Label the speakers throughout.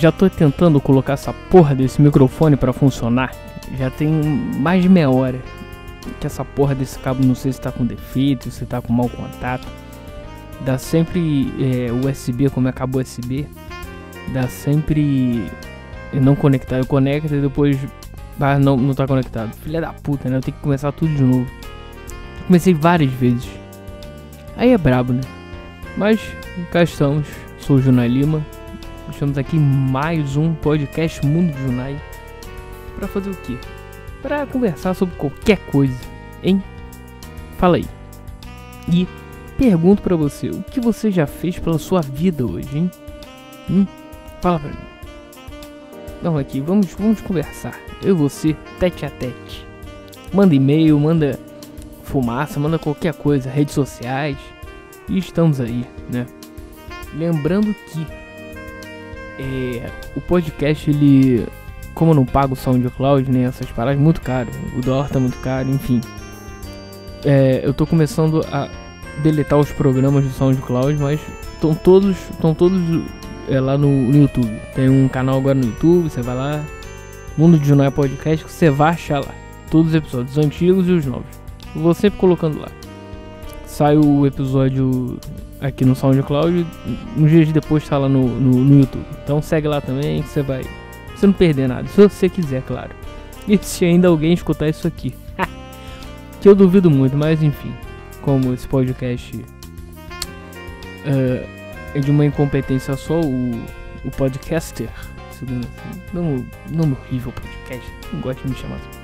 Speaker 1: já tô tentando colocar essa porra desse microfone pra funcionar. Já tem mais de meia hora. Que essa porra desse cabo não sei se tá com defeito, se tá com mau contato. Dá sempre é, USB como é cabo USB. Dá sempre não conectar. Eu conecto e depois. Ah, não, não tá conectado. Filha da puta, né? Eu tenho que começar tudo de novo. Comecei várias vezes. Aí é brabo, né? Mas cá estamos. Sou o Junai Lima. Estamos aqui em mais um podcast Mundo de Junai. Pra fazer o quê? Pra conversar sobre qualquer coisa, hein? Fala aí. E pergunto pra você, o que você já fez pela sua vida hoje, hein? Hum? Fala pra mim. Vamos aqui, vamos, vamos conversar. Eu e você, tete a tete. Manda e-mail, manda fumaça, manda qualquer coisa, redes sociais. E estamos aí, né? Lembrando que é, o podcast, ele. Como eu não pago o SoundCloud, nem né, essas paradas, muito caro. O dólar tá muito caro, enfim. É, eu tô começando a deletar os programas do SoundCloud, mas estão todos, estão todos é, lá no, no, YouTube. Tem um canal agora no YouTube, você vai lá. Mundo de Junai Podcast, que você vai achar lá. Todos os episódios, os antigos e os novos. Vou sempre colocando lá. Sai o episódio aqui no SoundCloud, uns dias depois tá lá no, no, no, YouTube. Então segue lá também, que você vai. Você não perder nada, se você quiser, claro. E se ainda alguém escutar isso aqui. que eu duvido muito, mas enfim. Como esse podcast uh, é de uma incompetência só, o, o podcaster. Segundo assim, não, não horrível podcast, não gosto de me chamar assim.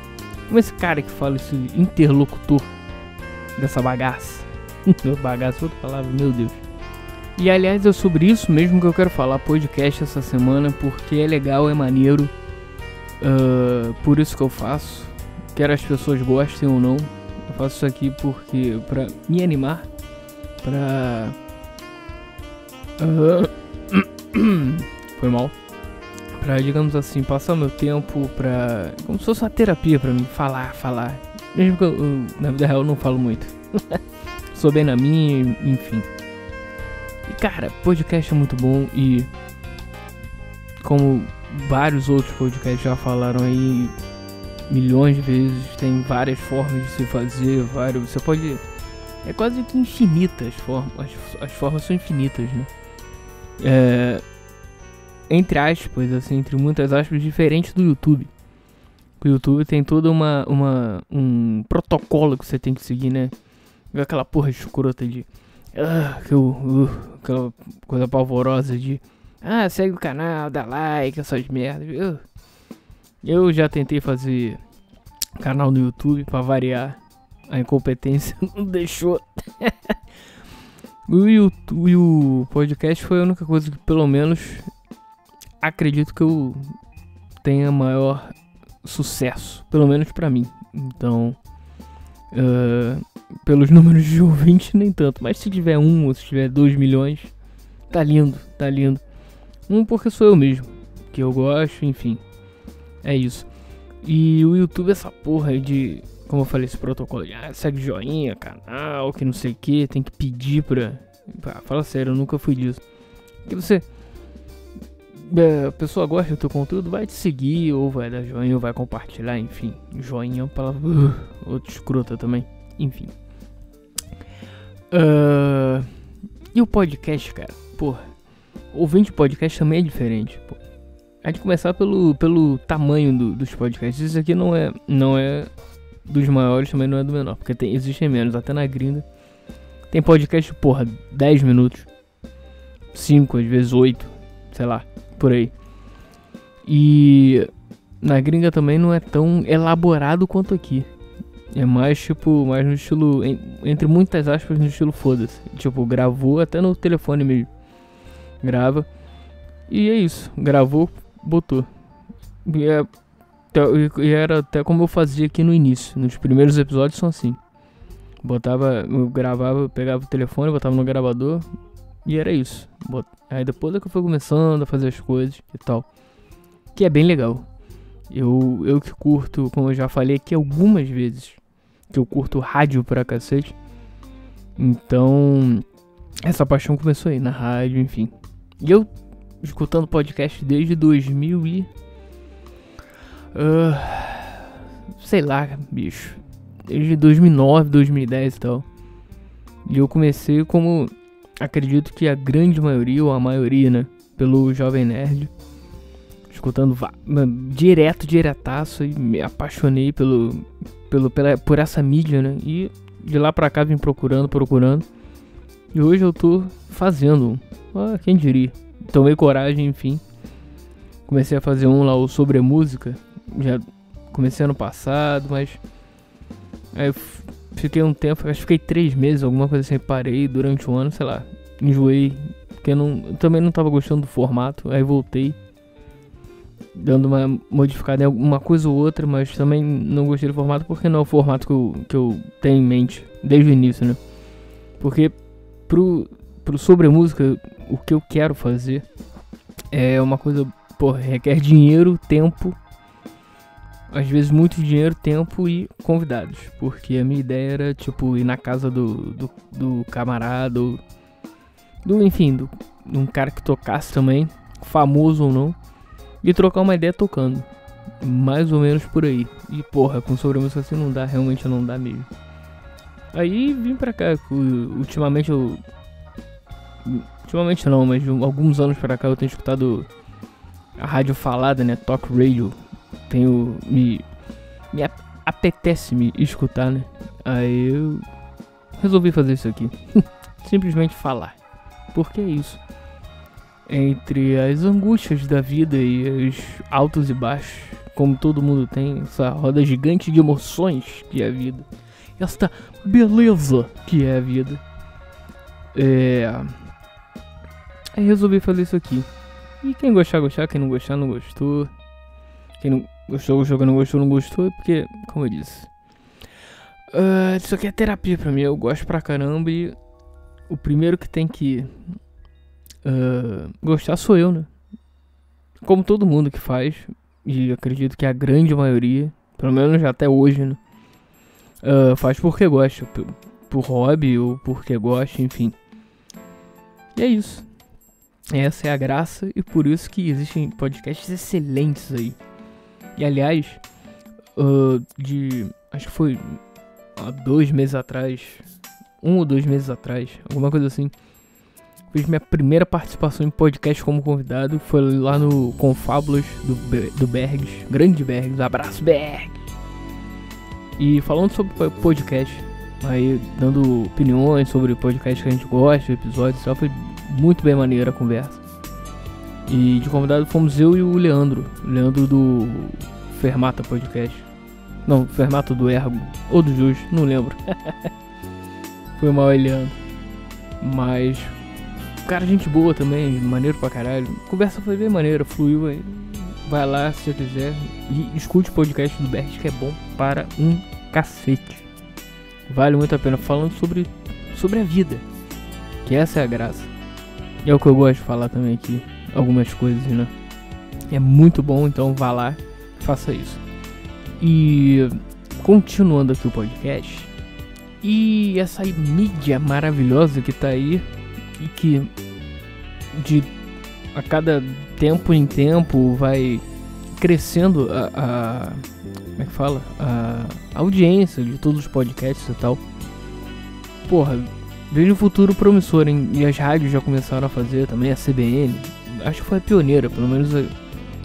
Speaker 1: Como esse cara que fala esse interlocutor dessa bagaça Bagaço, outra palavra, meu Deus. E aliás, é sobre isso mesmo que eu quero falar podcast essa semana, porque é legal, é maneiro. Uh, por isso que eu faço. Quer as pessoas gostem ou não. Eu faço isso aqui porque pra me animar, pra. Uh, foi mal. Pra, digamos assim, passar meu tempo pra. Como se fosse uma terapia pra mim. Falar, falar. Mesmo que eu, eu na vida real, não falo muito. sou bem na minha, enfim. E cara, podcast é muito bom e como vários outros podcasts já falaram aí milhões de vezes, tem várias formas de se fazer, vários, você pode é quase que infinitas formas, as, as formas são infinitas, né? É, entre aspas, assim, entre muitas aspas, diferente do YouTube. O YouTube tem toda uma, uma um protocolo que você tem que seguir, né? Aquela porra escrota de. Uh, que eu, uh, aquela coisa pavorosa de. Ah, segue o canal, dá like, essas merdas. Uh. Eu já tentei fazer canal no YouTube para variar. A incompetência não deixou. o, YouTube, o podcast foi a única coisa que, pelo menos, acredito que eu tenha maior sucesso. Pelo menos para mim. Então. Uh, pelos números de ouvintes, nem tanto. Mas se tiver um ou se tiver dois milhões, tá lindo, tá lindo. Um porque sou eu mesmo, que eu gosto, enfim. É isso. E o YouTube, essa porra aí de. Como eu falei, esse protocolo de ah, segue joinha, canal, que não sei o que, tem que pedir pra. Ah, fala sério, eu nunca fui disso. Que você. É, a pessoa gosta do teu conteúdo, vai te seguir, ou vai dar joinha, ou vai compartilhar, enfim. Joinha é uma palavra. Uh, outra escrota também. Enfim. Uh, e o podcast, cara? Porra. Ouvinte podcast também é diferente. Pô. A gente começar pelo, pelo tamanho do, dos podcasts. Isso aqui não é, não é dos maiores, também não é do menor. Porque tem, existem menos, até na gringa. Tem podcast, porra, 10 minutos. 5, às vezes 8. Sei lá, por aí. E na gringa também não é tão elaborado quanto aqui. É mais tipo, mais no estilo, entre muitas aspas, no estilo foda-se. Tipo, gravou até no telefone mesmo. Grava. E é isso. Gravou, botou. E, é, e era até como eu fazia aqui no início. Nos primeiros episódios são assim. Botava, eu gravava, pegava o telefone, botava no gravador. E era isso. Aí depois é que eu fui começando a fazer as coisas e tal. que é bem legal. Eu, eu que curto, como eu já falei aqui algumas vezes, que eu curto rádio pra cacete. Então, essa paixão começou aí na rádio, enfim. E eu escutando podcast desde 2000 e... Uh, sei lá, bicho. Desde 2009, 2010 e tal. E eu comecei como acredito que a grande maioria, ou a maioria, né? Pelo Jovem Nerd. Escutando direto, diretaço. E me apaixonei pelo, pelo, pela, por essa mídia, né? E de lá pra cá vim procurando, procurando. E hoje eu tô fazendo. Ah, quem diria? Tomei coragem, enfim. Comecei a fazer um lá, o sobre música. Já comecei ano passado, mas. Aí fiquei um tempo, acho que fiquei três meses, alguma coisa assim, parei durante um ano, sei lá. Enjoei. Porque eu, não, eu também não tava gostando do formato. Aí voltei. Dando uma modificada em alguma coisa ou outra, mas também não gostei do formato porque não é o formato que eu, que eu tenho em mente desde o início, né? Porque pro, pro sobre música, o que eu quero fazer é uma coisa, pô, requer dinheiro, tempo, às vezes muito dinheiro, tempo e convidados. Porque a minha ideia era, tipo, ir na casa do, do, do camarada, ou, do, enfim, do, de um cara que tocasse também, famoso ou não, e trocar uma ideia tocando. Mais ou menos por aí. E porra, com sobre assim não dá, realmente não dá mesmo. Aí vim pra cá, ultimamente eu Ultimamente não, mas alguns anos pra cá eu tenho escutado a rádio falada, né? Talk Radio. Tenho. Me. Me apetece me escutar, né? Aí eu resolvi fazer isso aqui. Simplesmente falar. Porque é isso. Entre as angústias da vida e os altos e baixos, como todo mundo tem, essa roda gigante de emoções que é a vida. Esta beleza que é a vida. É Aí resolvi fazer isso aqui. E quem gostar, gostar, quem não gostar, não gostou. Quem não gostou, gostou, quem não gostou, não gostou. Porque, como eu disse, uh, isso aqui é terapia pra mim. Eu gosto pra caramba e o primeiro que tem que uh, gostar sou eu, né? Como todo mundo que faz, e acredito que a grande maioria, pelo menos até hoje, né? Uh, faz porque gosta, por, por hobby ou porque gosta, enfim. E é isso. Essa é a graça e por isso que existem podcasts excelentes aí. E aliás, uh, de. Acho que foi há dois meses atrás, um ou dois meses atrás, alguma coisa assim. Fiz minha primeira participação em podcast como convidado. Foi lá no Confábulas do, do Bergs. Grande Bergs, abraço Bergs! E falando sobre podcast, aí dando opiniões sobre podcast que a gente gosta, episódios e tal, foi muito bem maneira a conversa. E de convidado fomos eu e o Leandro. Leandro do Fermata Podcast. Não, Fermata do Ergo. Ou do Jus, não lembro. Foi mal Leandro. Mas. Cara, gente boa também, maneiro pra caralho. A conversa foi bem maneira, fluiu aí. Vai lá se você quiser e escute o podcast do Bert que é bom para um cacete. Vale muito a pena falando sobre, sobre a vida. Que essa é a graça. E é o que eu gosto de falar também aqui. Algumas coisas, né? É muito bom, então vá lá, faça isso. E continuando aqui o podcast. E essa mídia maravilhosa que tá aí e que de a cada tempo em tempo vai crescendo a, a como é que fala? A, a audiência de todos os podcasts e tal. Porra, Vejo um futuro promissor, hein? E as rádios já começaram a fazer também, a CBN. Acho que foi a pioneira, pelo menos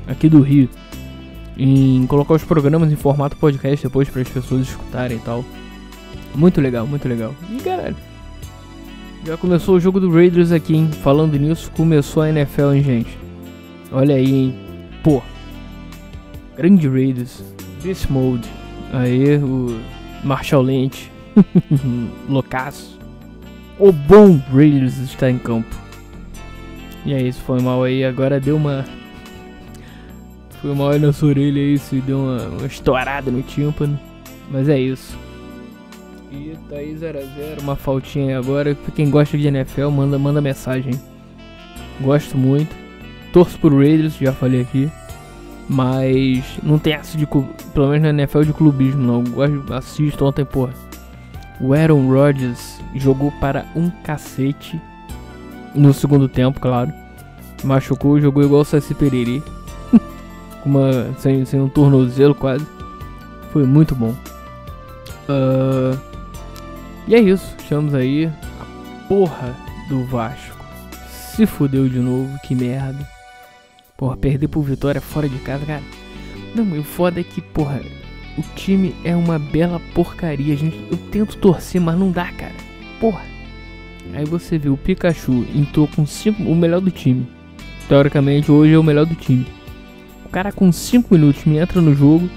Speaker 1: aqui do Rio. Em colocar os programas em formato podcast depois para as pessoas escutarem e tal. Muito legal, muito legal. E caralho. Já começou o jogo do Raiders aqui, hein? Falando nisso, começou a NFL, hein, gente? Olha aí, hein? Pô. Grande Raiders. Beast Mode. Aí, o Marshall Lynch. Loucaço. O bom Raiders está em campo. E é isso, foi mal aí. Agora deu uma. Foi mal aí na sua orelha isso e deu uma, uma estourada no tímpano. Mas é isso. E tá aí 0x0, uma faltinha agora. Pra quem gosta de NFL, manda, manda mensagem. Gosto muito. Torço pro Raiders, já falei aqui. Mas não tem essa de. Pelo menos na NFL de clubismo, não. Eu assisto ontem, porra. O Aaron Rodgers jogou para um cacete. No segundo tempo, claro. Machucou, jogou igual o Saci Pererê. Uma, sem, sem um tornozelo quase. Foi muito bom. Uh, e é isso. Estamos aí. A porra do Vasco. Se fudeu de novo, que merda. Porra, perder por vitória fora de casa, cara. Não, o foda é que, porra, o time é uma bela porcaria. Gente, eu tento torcer, mas não dá, cara. Porra. Aí você vê o Pikachu entrou com cinco, o melhor do time. Teoricamente, hoje é o melhor do time. O cara com 5 minutos me entra no jogo,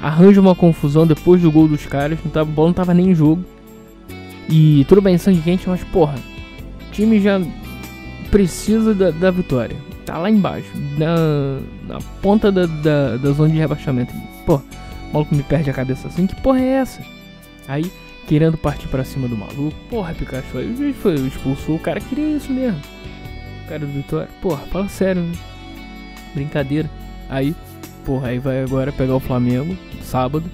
Speaker 1: arranja uma confusão depois do gol dos caras. Não tava, bola não tava nem em jogo. E tudo bem, sangue quente, mas porra, o time já precisa da, da vitória tá lá embaixo, na, na ponta da, da, da, zona de rebaixamento. Pô, o maluco me perde a cabeça assim, que porra é essa? Aí, querendo partir pra cima do maluco, porra, Pikachu, aí o foi, expulsou, o cara queria isso mesmo. O cara do Vitória, porra, fala sério, né? Brincadeira. Aí, porra, aí vai agora pegar o Flamengo, sábado,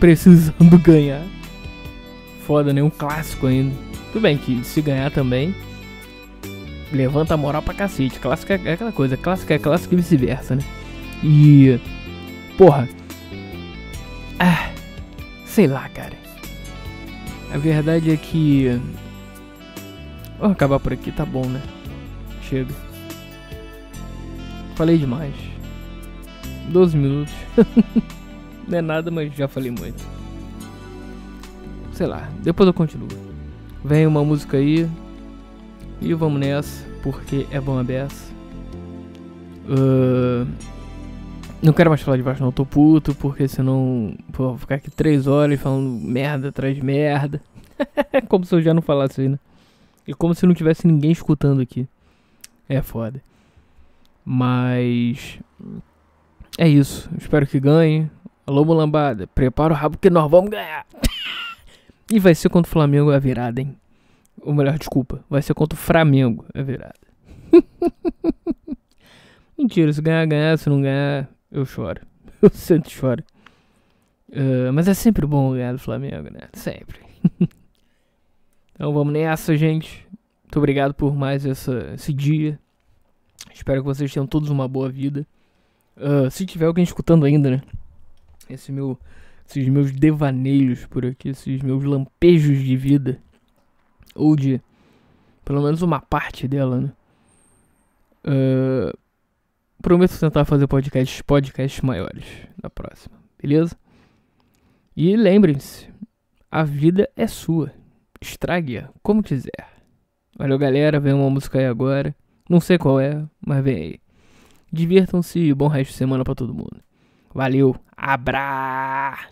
Speaker 1: precisando ganhar. Foda, né? Um clássico ainda. Tudo bem que se ganhar também, levanta a moral pra cacete. Clássica é aquela coisa, clássica é clássica e vice-versa, né? E. Porra. Ah. Sei lá, cara. A verdade é que. Vou acabar por aqui, tá bom, né? Chega. Falei demais. 12 minutos. Não é nada, mas já falei muito. Sei lá, depois eu continuo. Vem uma música aí, e vamos nessa, porque é bom a beça. Uh, não quero mais falar de baixo, não. Tô puto, porque senão pô, vou ficar aqui três horas falando merda atrás de merda. como se eu já não falasse aí, né? E como se não tivesse ninguém escutando aqui. É foda. Mas. É isso. Espero que ganhe. Alô, mulambada. Prepara o rabo que nós vamos ganhar. e vai ser contra o Flamengo a virada, hein? Ou melhor, desculpa. Vai ser contra o Flamengo. É virada. Mentira, se ganhar, ganhar. Se não ganhar, eu choro. Eu sempre choro. Uh, mas é sempre bom ganhar do Flamengo, né? Sempre. então vamos nessa, gente. Muito obrigado por mais essa, esse dia. Espero que vocês tenham todos uma boa vida. Uh, se tiver alguém escutando ainda, né? Esse meu, esses meus devaneios por aqui, esses meus lampejos de vida ou de pelo menos uma parte dela, né? Uh, prometo tentar fazer podcasts, podcasts maiores na próxima, beleza? E lembrem-se, a vida é sua. Estrague-a como quiser. Valeu, galera. Vem uma música aí agora. Não sei qual é, mas vem aí. Divirtam-se e bom resto de semana para todo mundo. Valeu, abra!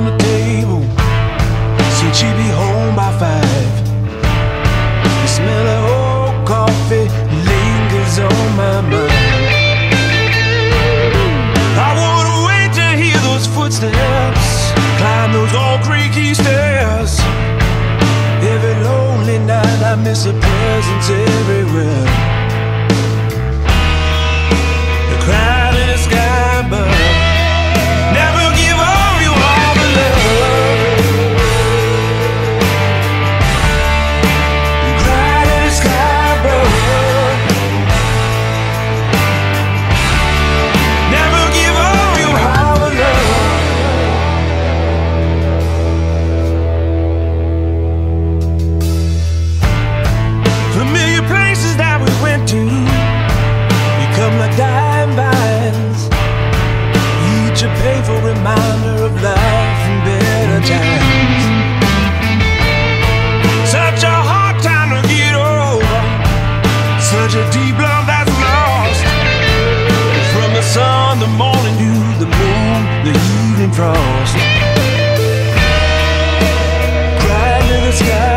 Speaker 1: On the table. Said she'd be home by five. The smell of old coffee lingers on my mind. I wanna wait to hear those footsteps, climb those old creaky stairs. Every lonely night I miss a presence everywhere.
Speaker 2: the morning dew, the moon, the evening frost. Cry to the sky.